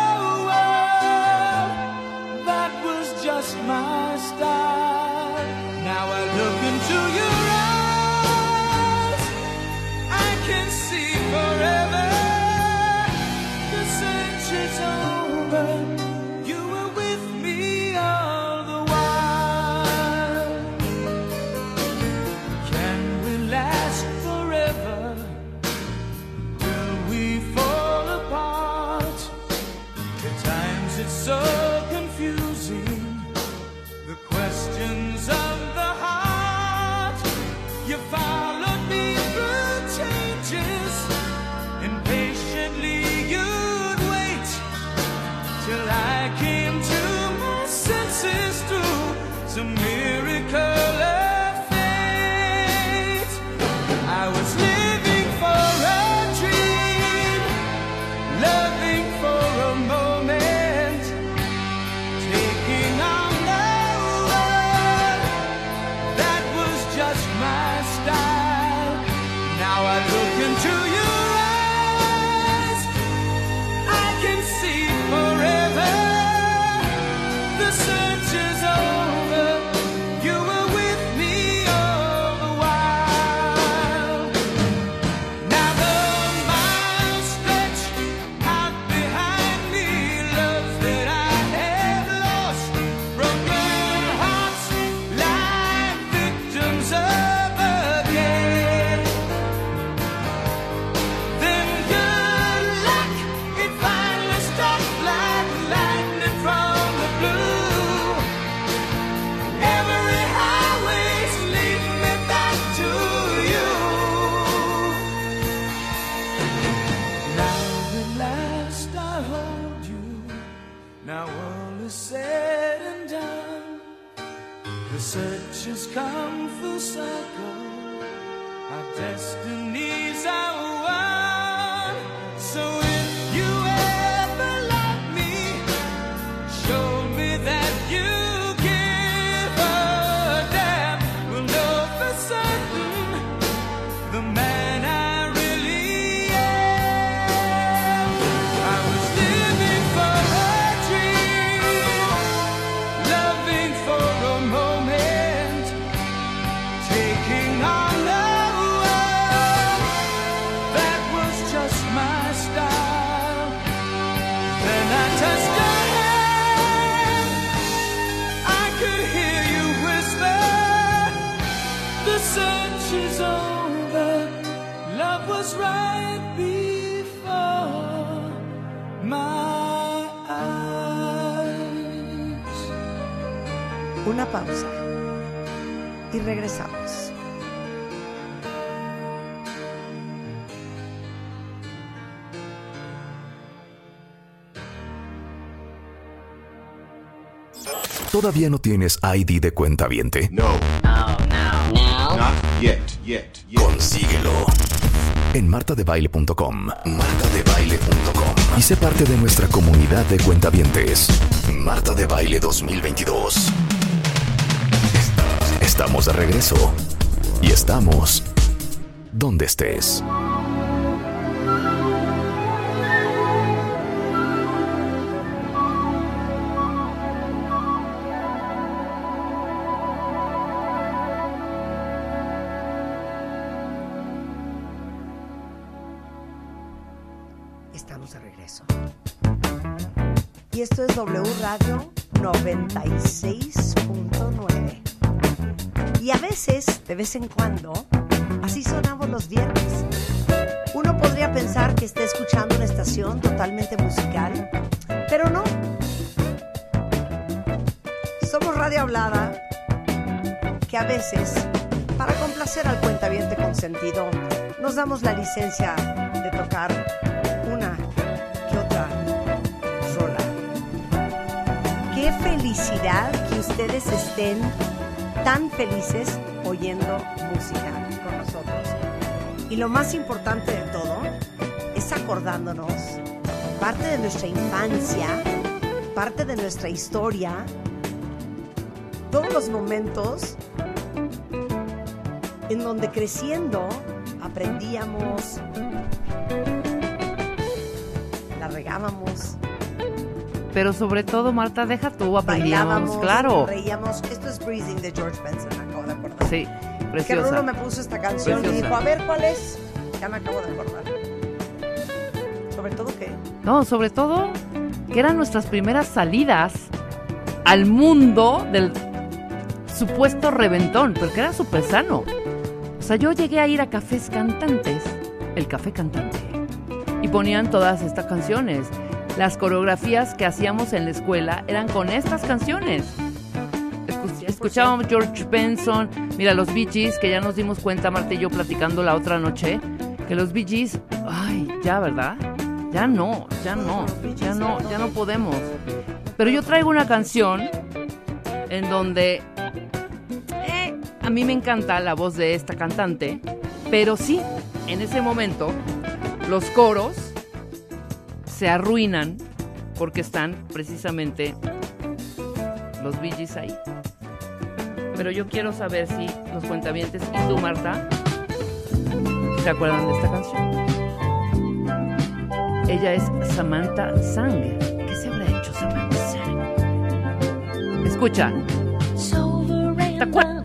Speaker 1: ¿Todavía no tienes ID de cuenta viente?
Speaker 12: No. Not yet, yet, yet.
Speaker 1: Consíguelo. En martadebaile.com. Martadebaile.com. Y sé parte de nuestra comunidad de cuentavientes. Marta de Baile 2022. Estamos de regreso. Y estamos donde estés.
Speaker 2: En cuando, así sonamos los viernes. Uno podría pensar que está escuchando una estación totalmente musical, pero no. Somos radio hablada que a veces, para complacer al cuentaviente consentido, nos damos la licencia de tocar una que otra rola. Qué felicidad que ustedes estén tan felices oyendo música con nosotros. Y lo más importante de todo es acordándonos parte de nuestra infancia, parte de nuestra historia, todos los momentos en donde creciendo aprendíamos, la regábamos,
Speaker 3: Pero sobre todo, Marta, deja tú, aprendíamos, claro.
Speaker 2: reíamos. Esto es Breathing de George Benson, Que. Rulo me puso esta canción y dijo, a ver cuál es. Ya me acabo de acordar. Sobre todo que
Speaker 3: No, sobre todo que eran nuestras primeras salidas al mundo del supuesto reventón, porque era súper sano. O sea, yo llegué a ir a cafés cantantes, el café cantante, y ponían todas estas canciones. Las coreografías que hacíamos en la escuela eran con estas canciones. Escu- Escuchábamos George Benson, mira los Bee que ya nos dimos cuenta, Marta y yo platicando la otra noche, que los Bee ay, ya, ¿verdad? Ya no, ya no, ya no, ya no podemos. Pero yo traigo una canción en donde eh, a mí me encanta la voz de esta cantante, pero sí, en ese momento los coros se arruinan porque están precisamente los Bee ahí. Pero yo quiero saber si los cuentavientes y tú, Marta,
Speaker 9: se acuerdan de esta canción. Ella es Samantha Sang. ¿Qué se habrá hecho Samantha Sang? Escucha. ¿Te acuerdas?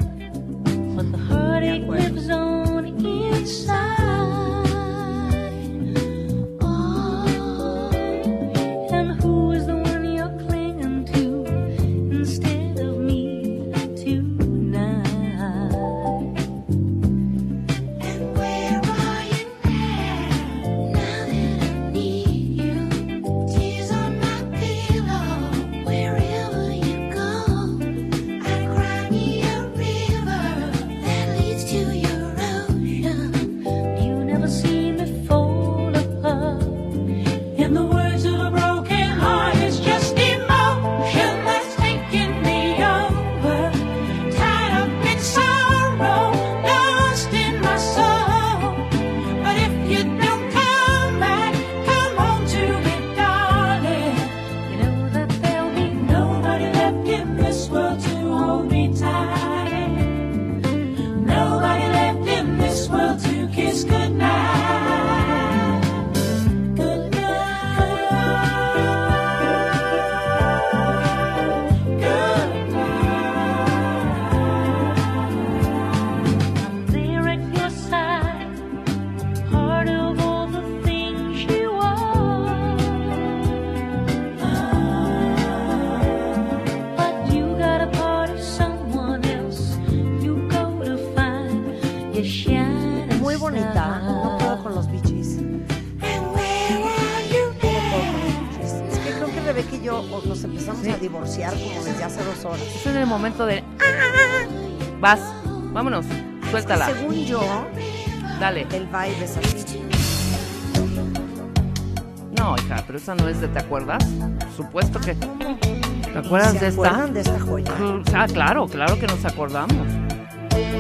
Speaker 2: no es
Speaker 9: de ¿te acuerdas? Por supuesto que. ¿Te acuerdas de esta?
Speaker 2: de esta joya?
Speaker 9: Ah, claro, claro que nos acordamos.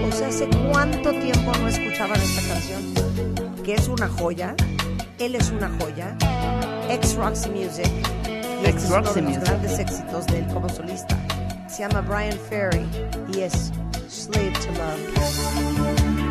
Speaker 2: O sea, hace cuánto tiempo no escuchaban esta canción, que es una joya, él es una joya, ex Roxy Music, y ex este Roxy es uno de los grandes éxitos de él como solista. Se llama Brian Ferry y es Slave to Love.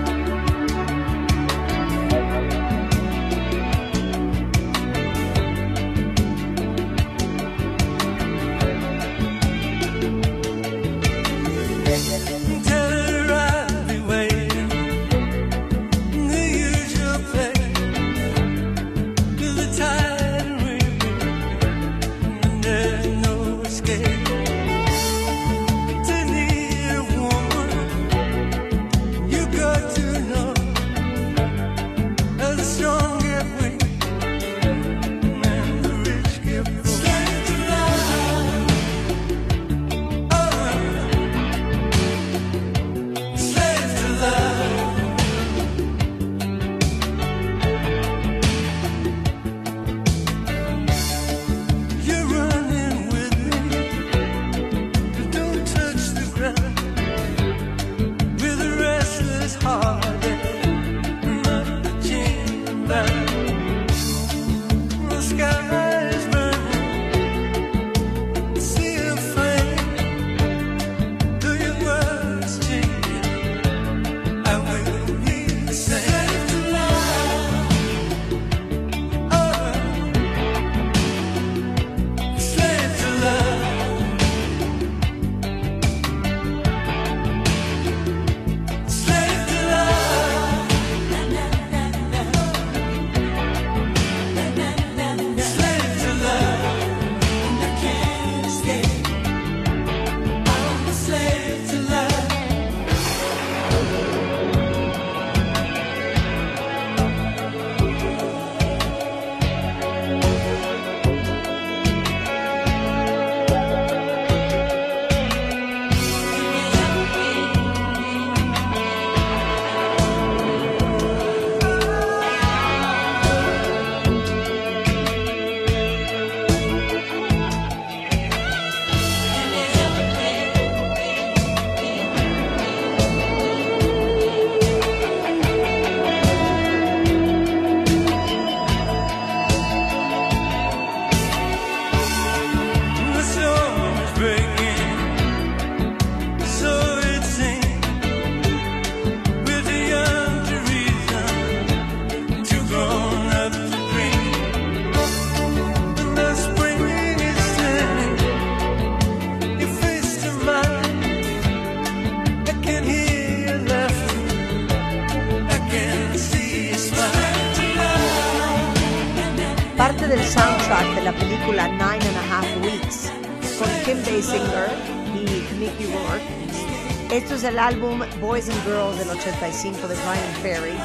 Speaker 2: el álbum Boys and Girls del 85 de Brian Ferry,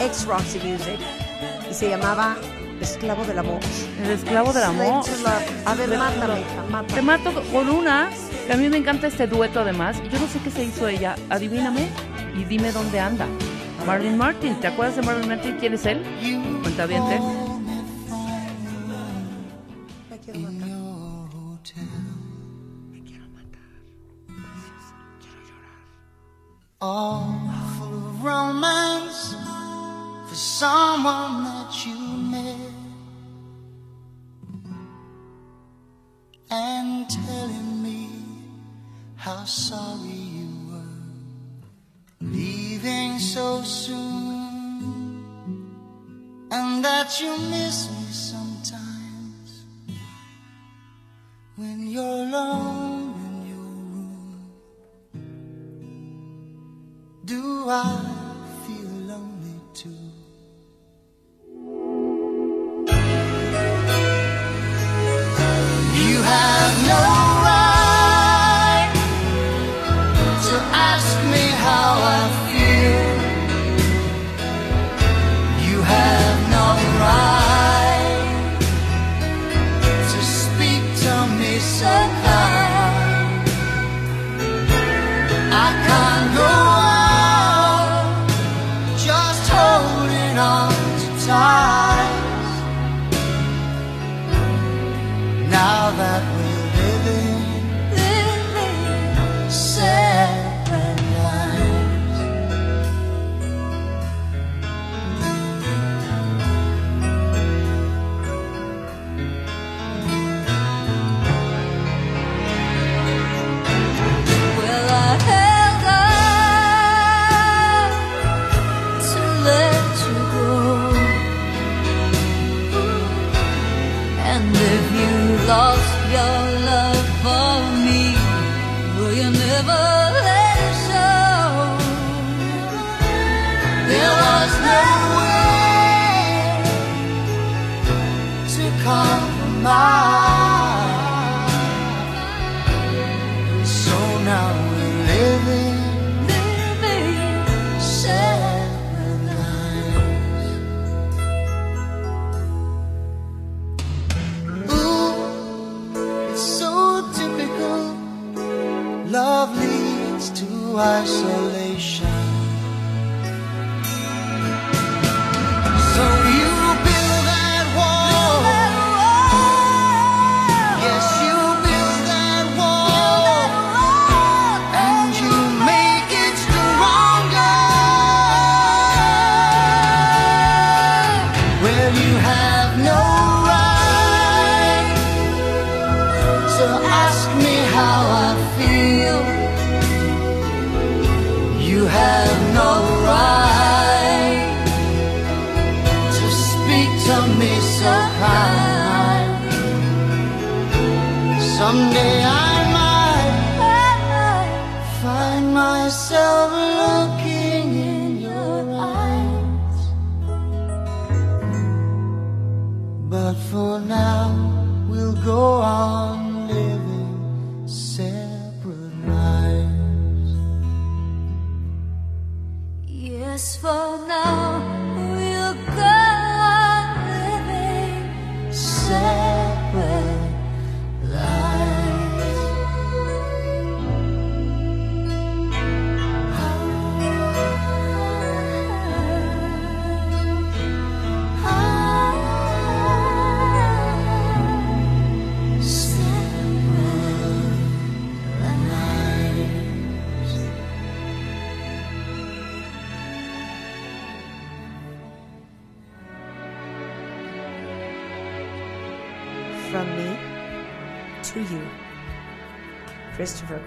Speaker 2: ex Roxy Music, y se llamaba Esclavo del Amor.
Speaker 3: El Esclavo del Amor.
Speaker 2: A ver, mátame.
Speaker 3: Te mato con una, que a mí me encanta este dueto además. Yo no sé qué se hizo ella, adivíname y dime dónde anda. Marlene Martin, ¿te acuerdas de Marlene Martin? ¿Quién es él?
Speaker 5: Cuentavientes. and that you miss me.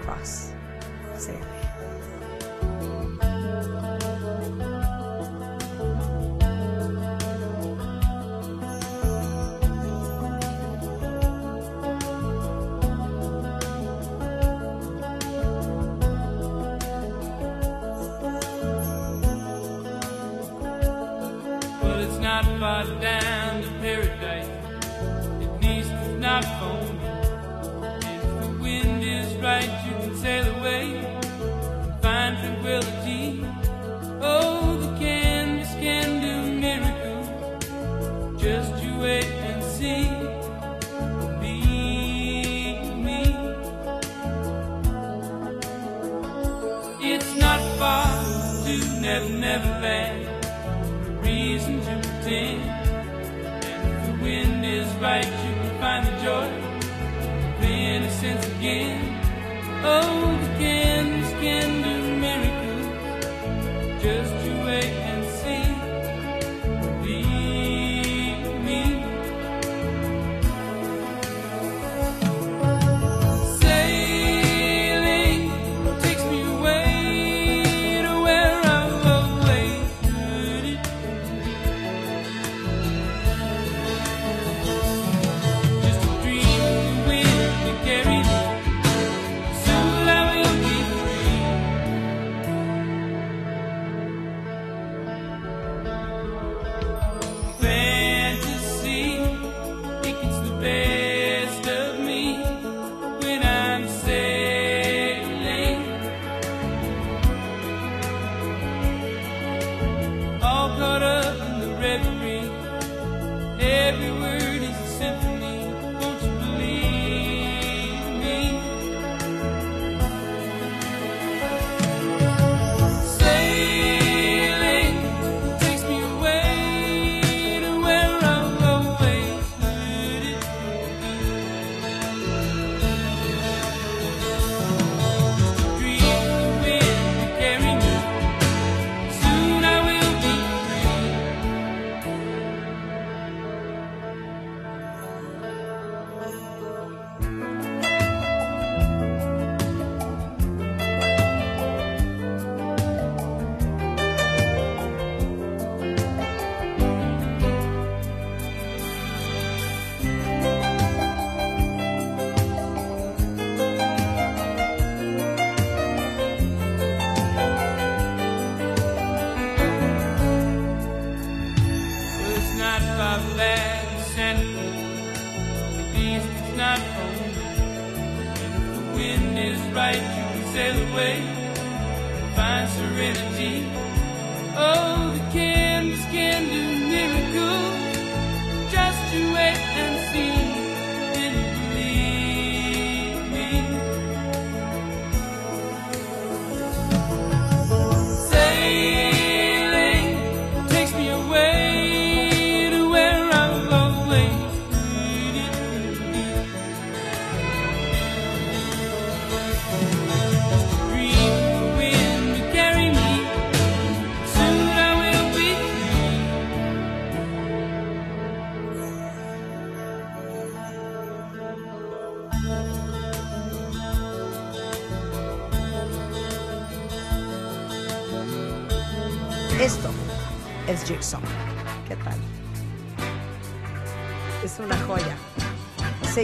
Speaker 2: cross.
Speaker 13: the
Speaker 14: bed.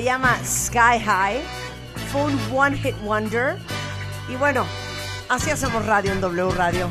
Speaker 14: se llama Sky High. Fue un One Hit Wonder. Y bueno, así hacemos radio en W Radio.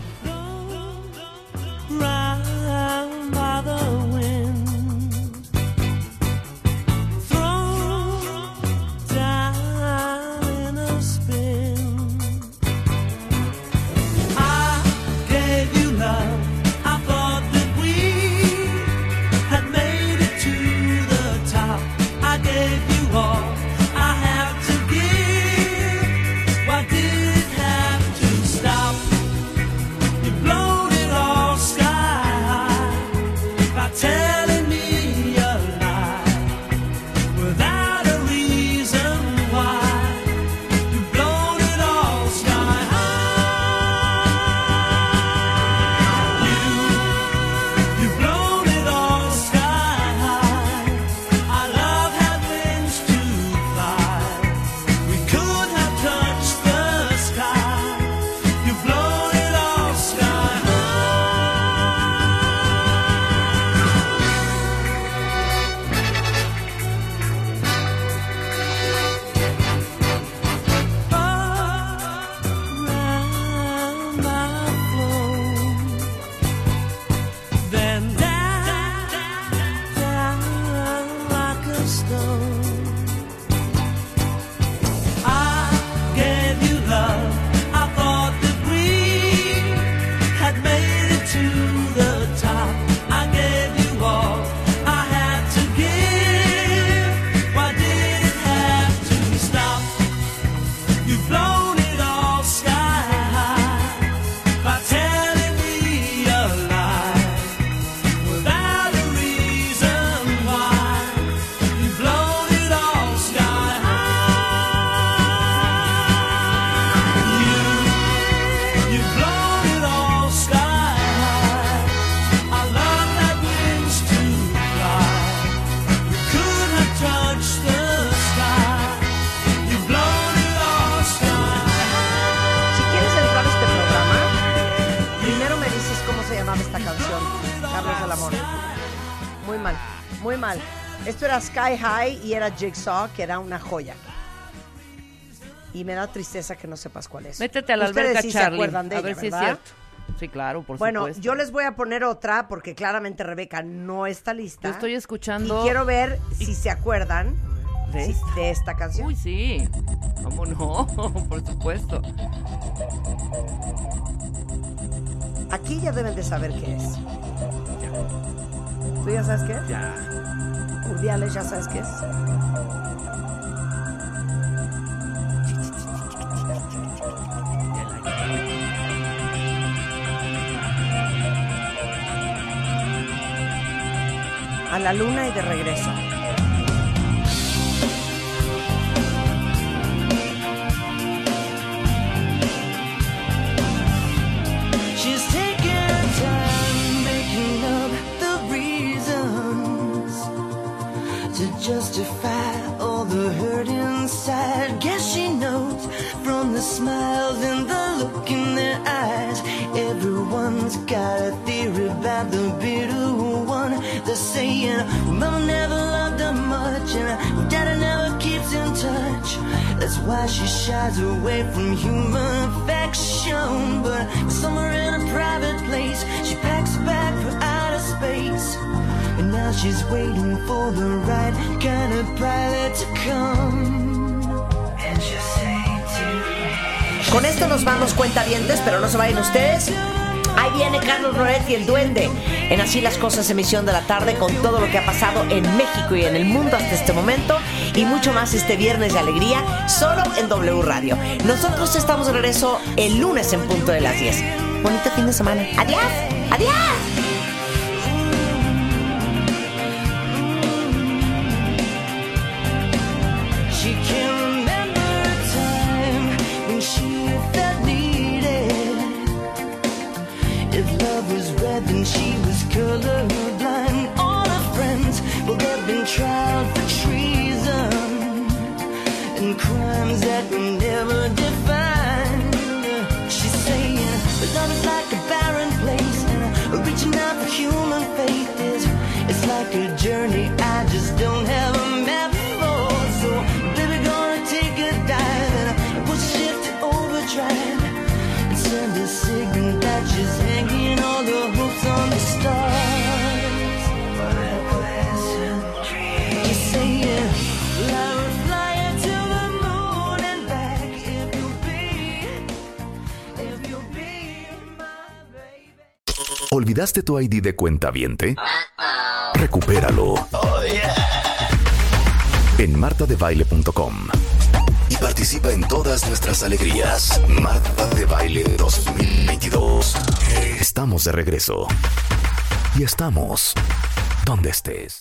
Speaker 5: Era Sky High y era Jigsaw, que era una joya. Y me da tristeza que no sepas cuál es.
Speaker 3: Métete a la
Speaker 5: Ustedes
Speaker 3: alberca,
Speaker 5: sí
Speaker 3: Charlie.
Speaker 5: se acuerdan de
Speaker 3: a
Speaker 5: ella,
Speaker 3: ver si es
Speaker 5: ¿verdad?
Speaker 3: cierto. Sí, claro, por
Speaker 5: bueno,
Speaker 3: supuesto.
Speaker 5: yo les voy a poner otra porque claramente Rebeca no está lista.
Speaker 3: Yo estoy escuchando.
Speaker 5: Y quiero ver si se acuerdan
Speaker 3: ¿De
Speaker 5: si-
Speaker 3: esta?
Speaker 5: de esta canción.
Speaker 3: Uy, sí. ¿Cómo no? por supuesto.
Speaker 5: Aquí ya deben de saber qué es. ¿Tú ya sabes qué es?
Speaker 2: Ya.
Speaker 5: Urdiales, ¿ya sabes qué es? A la luna y de regreso.
Speaker 15: Shies away from human affection. But somewhere in a private place, she packs a bag for outer space. And now she's waiting for the right kind of pilot to come. And she'll say to
Speaker 5: Con esto nos vamos cuentavientes, pero no se vayan ustedes. Ahí viene Carlos Loret y el Duende en Así las Cosas, emisión de la tarde, con todo lo que ha pasado en México y en el mundo hasta este momento y mucho más este viernes de alegría, solo en W Radio. Nosotros estamos de regreso el lunes en punto de las 10. Bonito fin de semana. Adiós, adiós.
Speaker 1: ¿Olvidaste tu ID de cuenta viente? Recupéralo. En martadebaile.com. Y participa en todas nuestras alegrías. Marta de Baile 2022. Estamos de regreso. Y estamos donde estés.